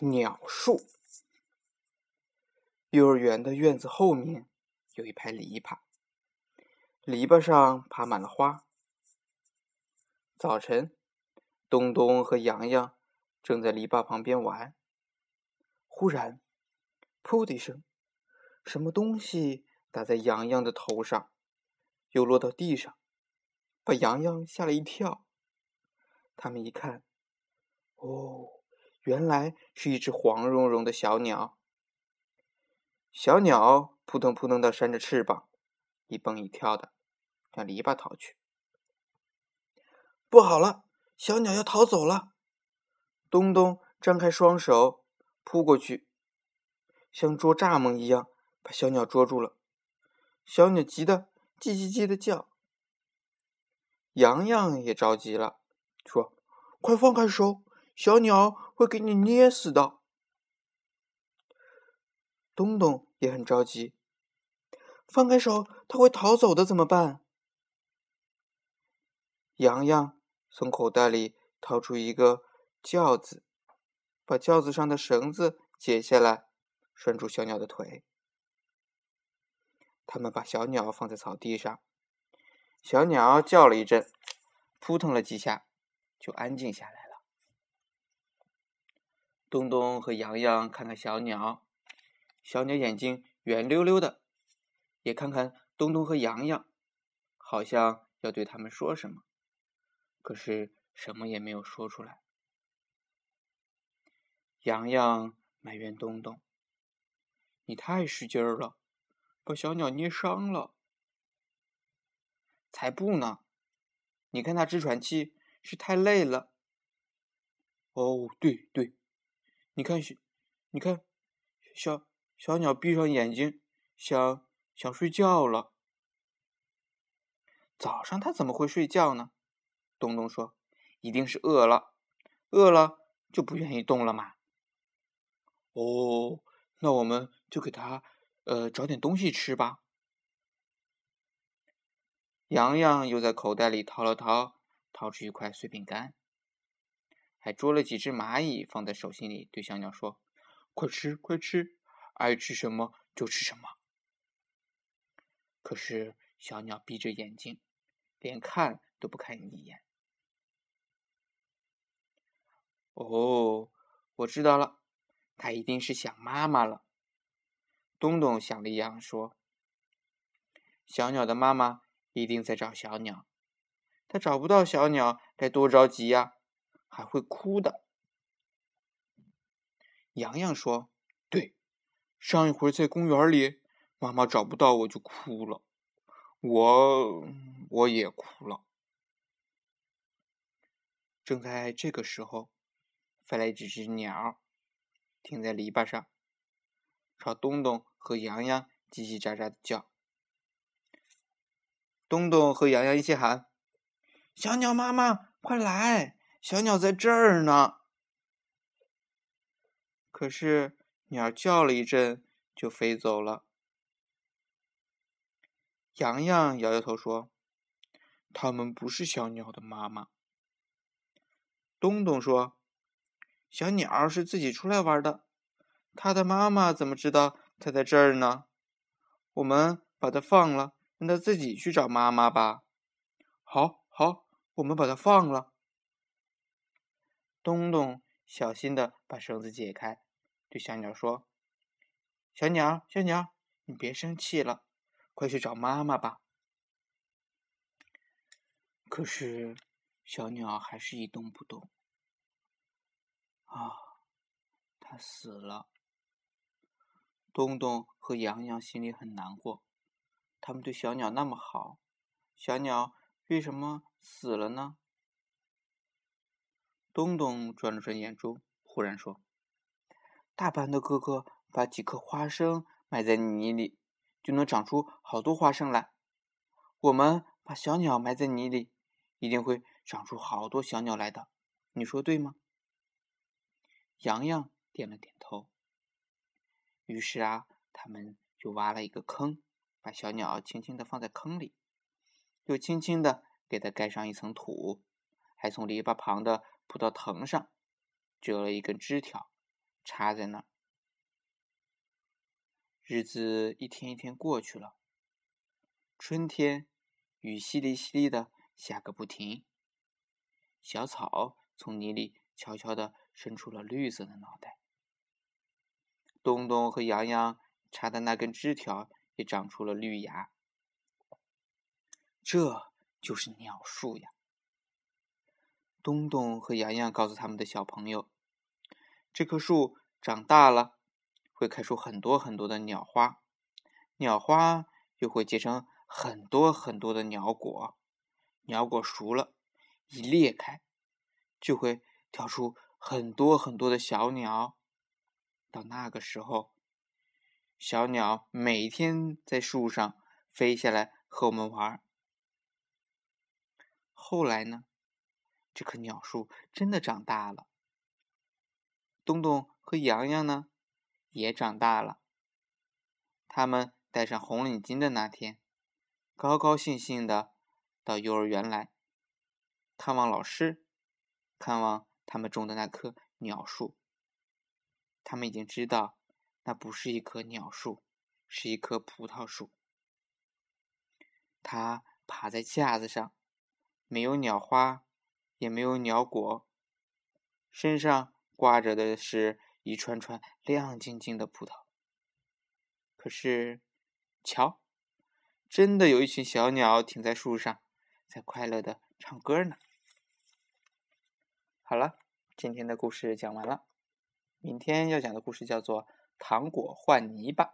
鸟树。幼儿园的院子后面有一排篱笆，篱笆上爬满了花。早晨，东东和洋洋正在篱笆旁边玩。忽然，噗的一声，什么东西打在洋洋的头上，又落到地上，把洋洋吓了一跳。他们一看，哦。原来是一只黄茸茸的小鸟。小鸟扑腾扑腾的扇着翅膀，一蹦一跳的向篱笆逃去。不好了，小鸟要逃走了！东东张开双手扑过去，像捉蚱蜢一样把小鸟捉住了。小鸟急得叽叽叽的叫。洋洋也着急了，说：“快放开手！”小鸟会给你捏死的。东东也很着急，放开手，它会逃走的，怎么办？洋洋从口袋里掏出一个轿子，把轿子上的绳子解下来，拴住小鸟的腿。他们把小鸟放在草地上，小鸟叫了一阵，扑腾了几下，就安静下来。东东和洋洋看看小鸟，小鸟眼睛圆溜溜的，也看看东东和洋洋，好像要对他们说什么，可是什么也没有说出来。洋洋埋怨东东：“你太使劲儿了，把小鸟捏伤了。”“才不呢！你看它直喘气，是太累了。”“哦，对对。”你看，你看，小小鸟闭上眼睛，想想睡觉了。早上它怎么会睡觉呢？东东说：“一定是饿了，饿了就不愿意动了嘛。”哦，那我们就给它呃找点东西吃吧。洋洋又在口袋里掏了掏，掏出一块碎饼干。还捉了几只蚂蚁放在手心里，对小鸟说：“快吃，快吃，爱吃什么就吃什么。”可是小鸟闭着眼睛，连看都不看你一眼。哦，我知道了，它一定是想妈妈了。东东想了一样说：“小鸟的妈妈一定在找小鸟，它找不到小鸟，该多着急呀！”还会哭的，洋洋说：“对，上一回在公园里，妈妈找不到我就哭了，我我也哭了。”正在这个时候，飞来几只鸟，停在篱笆上，朝东东和洋洋叽叽喳喳的叫。东东和洋洋一起喊：“小鸟妈妈，快来！”小鸟在这儿呢，可是鸟叫了一阵就飞走了。洋洋摇摇头说：“他们不是小鸟的妈妈。”东东说：“小鸟是自己出来玩的，它的妈妈怎么知道它在这儿呢？我们把它放了，让它自己去找妈妈吧。”“好，好，我们把它放了。”东东小心的把绳子解开，对小鸟说：“小鸟，小鸟，你别生气了，快去找妈妈吧。”可是小鸟还是一动不动。啊，它死了。东东和洋洋心里很难过，他们对小鸟那么好，小鸟为什么死了呢？东东转了转眼珠，忽然说：“大班的哥哥把几颗花生埋在泥里，就能长出好多花生来。我们把小鸟埋在泥里，一定会长出好多小鸟来的。你说对吗？”洋洋点了点头。于是啊，他们就挖了一个坑，把小鸟轻轻的放在坑里，又轻轻的给它盖上一层土，还从篱笆旁的。葡萄藤上折了一根枝条，插在那儿。日子一天一天过去了，春天雨淅沥淅沥的下个不停，小草从泥里悄悄的伸出了绿色的脑袋。东东和洋洋插的那根枝条也长出了绿芽，这就是鸟树呀。东东和洋洋告诉他们的小朋友，这棵树长大了会开出很多很多的鸟花，鸟花又会结成很多很多的鸟果，鸟果熟了，一裂开，就会跳出很多很多的小鸟。到那个时候，小鸟每天在树上飞下来和我们玩。后来呢，这棵鸟树真的长大了。东东和洋洋呢，也长大了。他们戴上红领巾的那天，高高兴兴的到幼儿园来，看望老师，看望他们种的那棵鸟树。他们已经知道，那不是一棵鸟树，是一棵葡萄树。它爬在架子上，没有鸟花，也没有鸟果，身上挂着的是一串串亮晶晶的葡萄。可是，瞧，真的有一群小鸟停在树上，在快乐的唱歌呢。好了，今天的故事讲完了。明天要讲的故事叫做《糖果换泥巴》。